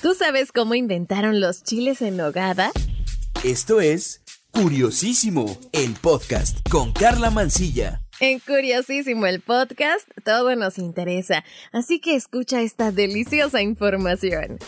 ¿Tú sabes cómo inventaron los chiles en nogada? Esto es Curiosísimo, el podcast con Carla Mancilla. En Curiosísimo el podcast, todo nos interesa, así que escucha esta deliciosa información.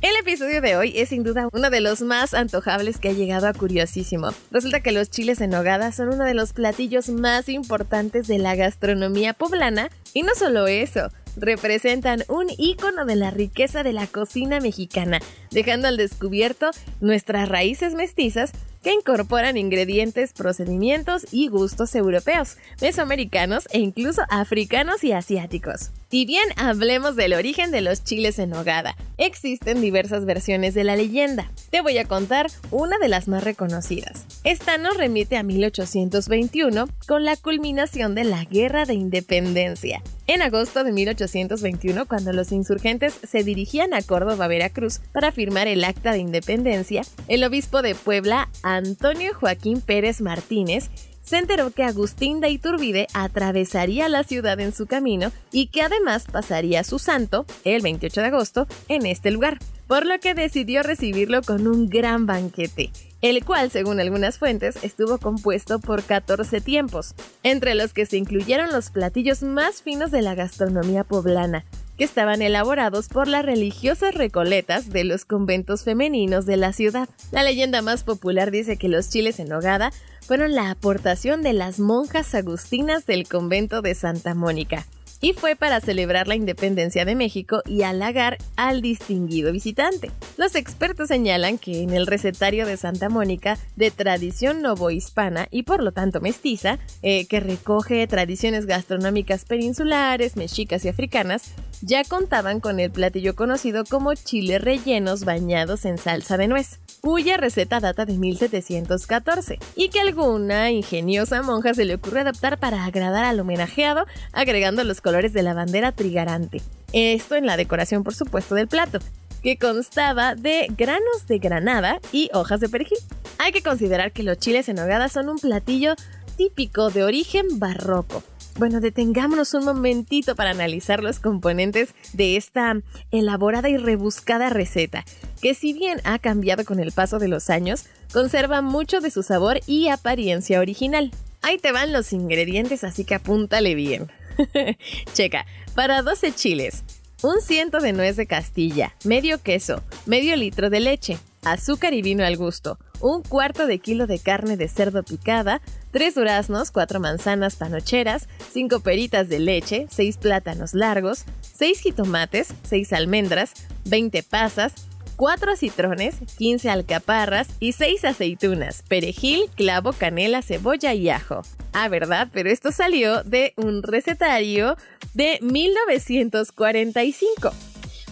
El episodio de hoy es sin duda uno de los más antojables que ha llegado a Curiosísimo. Resulta que los chiles en nogada son uno de los platillos más importantes de la gastronomía poblana y no solo eso, representan un ícono de la riqueza de la cocina mexicana, dejando al descubierto nuestras raíces mestizas que incorporan ingredientes, procedimientos y gustos europeos, mesoamericanos e incluso africanos y asiáticos. Y bien hablemos del origen de los chiles en nogada, existen diversas versiones de la leyenda. Te voy a contar una de las más reconocidas. Esta nos remite a 1821 con la culminación de la Guerra de Independencia. En agosto de 1821, cuando los insurgentes se dirigían a Córdoba, Veracruz, para firmar el Acta de Independencia, el obispo de Puebla, Antonio Joaquín Pérez Martínez, se enteró que Agustín de Iturbide atravesaría la ciudad en su camino y que además pasaría su santo, el 28 de agosto, en este lugar, por lo que decidió recibirlo con un gran banquete, el cual, según algunas fuentes, estuvo compuesto por 14 tiempos, entre los que se incluyeron los platillos más finos de la gastronomía poblana, que estaban elaborados por las religiosas recoletas de los conventos femeninos de la ciudad. La leyenda más popular dice que los chiles en nogada fueron la aportación de las monjas agustinas del convento de Santa Mónica, y fue para celebrar la independencia de México y halagar al distinguido visitante. Los expertos señalan que en el recetario de Santa Mónica, de tradición novohispana y por lo tanto mestiza, eh, que recoge tradiciones gastronómicas peninsulares, mexicas y africanas, ya contaban con el platillo conocido como chiles rellenos bañados en salsa de nuez, cuya receta data de 1714, y que alguna ingeniosa monja se le ocurrió adaptar para agradar al homenajeado, agregando los colores de la bandera trigarante. Esto en la decoración, por supuesto, del plato que constaba de granos de granada y hojas de perejil. Hay que considerar que los chiles en nogada son un platillo típico de origen barroco, bueno, detengámonos un momentito para analizar los componentes de esta elaborada y rebuscada receta, que si bien ha cambiado con el paso de los años, conserva mucho de su sabor y apariencia original. Ahí te van los ingredientes, así que apúntale bien. Checa, para 12 chiles, un ciento de nuez de Castilla, medio queso, medio litro de leche, azúcar y vino al gusto, un cuarto de kilo de carne de cerdo picada, tres duraznos, cuatro manzanas panocheras, cinco peritas de leche, seis plátanos largos, seis jitomates, seis almendras, 20 pasas, 4 citrones, 15 alcaparras y 6 aceitunas, perejil, clavo, canela, cebolla y ajo. Ah, ¿verdad? Pero esto salió de un recetario de 1945.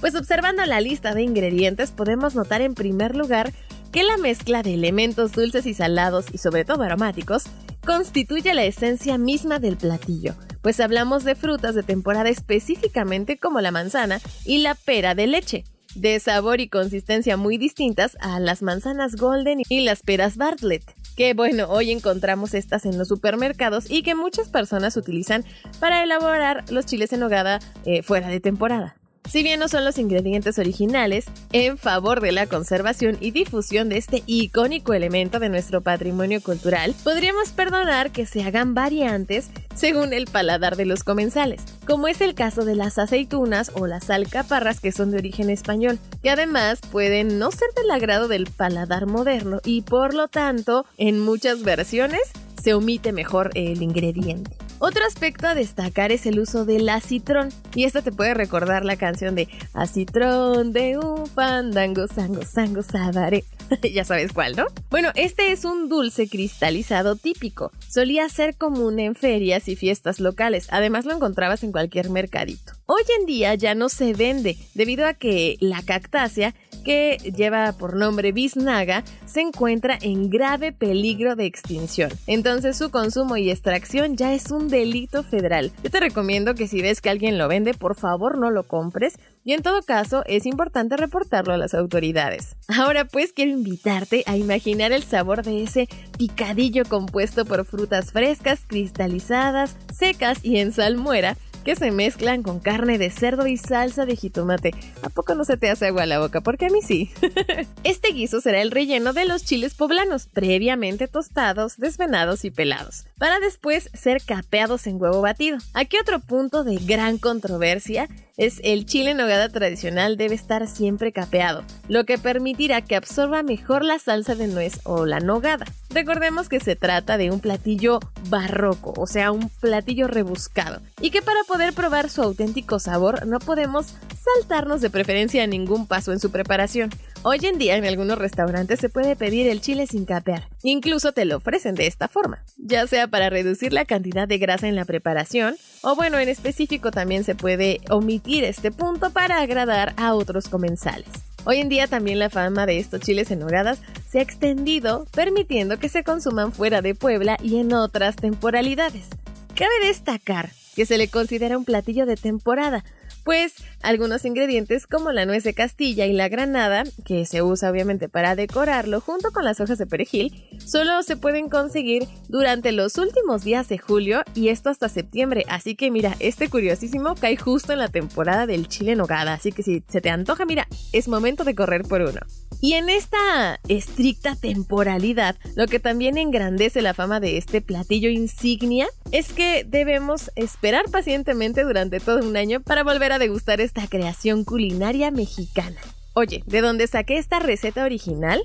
Pues observando la lista de ingredientes podemos notar en primer lugar que la mezcla de elementos dulces y salados y sobre todo aromáticos constituye la esencia misma del platillo, pues hablamos de frutas de temporada específicamente como la manzana y la pera de leche, de sabor y consistencia muy distintas a las manzanas golden y las peras Bartlett, que bueno, hoy encontramos estas en los supermercados y que muchas personas utilizan para elaborar los chiles en nogada eh, fuera de temporada. Si bien no son los ingredientes originales, en favor de la conservación y difusión de este icónico elemento de nuestro patrimonio cultural, podríamos perdonar que se hagan variantes según el paladar de los comensales, como es el caso de las aceitunas o las alcaparras que son de origen español, que además pueden no ser del agrado del paladar moderno y por lo tanto, en muchas versiones, se omite mejor el ingrediente. Otro aspecto a destacar es el uso del acitrón. Y esto te puede recordar la canción de Acitrón de un fandango, sango, sango, sabaré. ya sabes cuál, ¿no? Bueno, este es un dulce cristalizado típico. Solía ser común en ferias y fiestas locales. Además lo encontrabas en cualquier mercadito. Hoy en día ya no se vende debido a que la cactácea que lleva por nombre biznaga, se encuentra en grave peligro de extinción. Entonces su consumo y extracción ya es un delito federal. Yo te recomiendo que si ves que alguien lo vende, por favor no lo compres y en todo caso es importante reportarlo a las autoridades. Ahora pues quiero invitarte a imaginar el sabor de ese picadillo compuesto por frutas frescas, cristalizadas, secas y en salmuera que se mezclan con carne de cerdo y salsa de jitomate. ¿A poco no se te hace agua la boca? Porque a mí sí. este guiso será el relleno de los chiles poblanos, previamente tostados, desvenados y pelados, para después ser capeados en huevo batido. Aquí otro punto de gran controversia es el chile en nogada tradicional debe estar siempre capeado, lo que permitirá que absorba mejor la salsa de nuez o la nogada. Recordemos que se trata de un platillo barroco, o sea, un platillo rebuscado, y que para poder probar su auténtico sabor no podemos saltarnos de preferencia a ningún paso en su preparación. Hoy en día en algunos restaurantes se puede pedir el chile sin capear, incluso te lo ofrecen de esta forma, ya sea para reducir la cantidad de grasa en la preparación, o bueno, en específico también se puede omitir este punto para agradar a otros comensales. Hoy en día también la fama de estos chiles en hogadas se ha extendido, permitiendo que se consuman fuera de Puebla y en otras temporalidades. Cabe destacar que se le considera un platillo de temporada, pues algunos ingredientes como la nuez de Castilla y la granada, que se usa obviamente para decorarlo junto con las hojas de perejil, solo se pueden conseguir durante los últimos días de julio y esto hasta septiembre, así que mira, este curiosísimo cae justo en la temporada del chile nogada, así que si se te antoja, mira, es momento de correr por uno. Y en esta estricta temporalidad, lo que también engrandece la fama de este platillo insignia es que debemos esperar pacientemente durante todo un año para volver a degustar esta creación culinaria mexicana. Oye, ¿de dónde saqué esta receta original?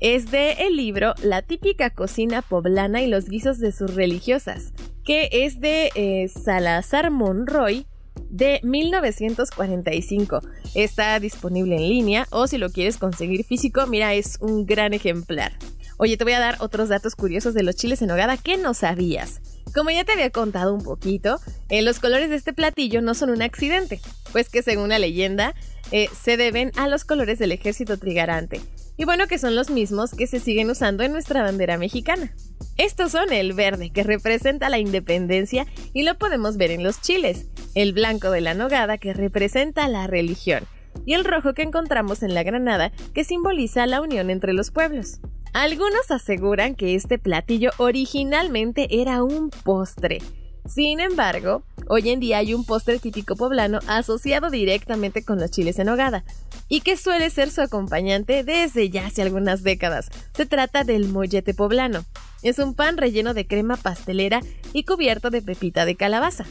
Es de el libro La típica cocina poblana y los guisos de sus religiosas, que es de eh, Salazar Monroy de 1945. Está disponible en línea o si lo quieres conseguir físico, mira, es un gran ejemplar. Oye, te voy a dar otros datos curiosos de los chiles en hogada que no sabías. Como ya te había contado un poquito, eh, los colores de este platillo no son un accidente, pues que según la leyenda eh, se deben a los colores del ejército trigarante. Y bueno, que son los mismos que se siguen usando en nuestra bandera mexicana. Estos son el verde, que representa la independencia y lo podemos ver en los chiles, el blanco de la nogada, que representa la religión, y el rojo que encontramos en la granada, que simboliza la unión entre los pueblos. Algunos aseguran que este platillo originalmente era un postre. Sin embargo, hoy en día hay un postre típico poblano asociado directamente con los chiles en hogada y que suele ser su acompañante desde ya hace algunas décadas. Se trata del mollete poblano. Es un pan relleno de crema pastelera y cubierto de pepita de calabaza.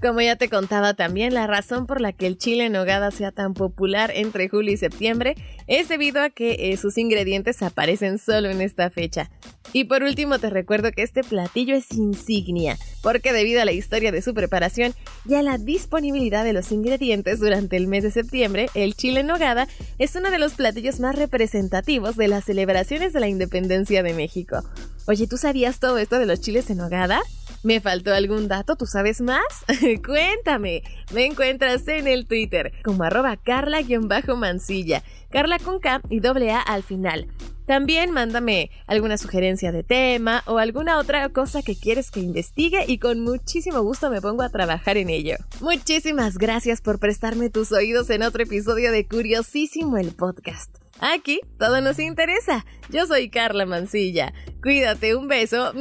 Como ya te contaba también, la razón por la que el chile en nogada sea tan popular entre julio y septiembre es debido a que eh, sus ingredientes aparecen solo en esta fecha. Y por último te recuerdo que este platillo es insignia, porque debido a la historia de su preparación y a la disponibilidad de los ingredientes durante el mes de septiembre, el chile en nogada es uno de los platillos más representativos de las celebraciones de la independencia de México. Oye, ¿tú sabías todo esto de los chiles en nogada? ¿Me faltó algún dato? ¿Tú sabes más? Cuéntame. Me encuentras en el Twitter como arroba carla-mansilla. Carla con K y doble A al final. También mándame alguna sugerencia de tema o alguna otra cosa que quieres que investigue y con muchísimo gusto me pongo a trabajar en ello. Muchísimas gracias por prestarme tus oídos en otro episodio de Curiosísimo el podcast. Aquí todo nos interesa. Yo soy Carla Mancilla. Cuídate, un beso.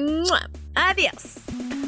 Adiós.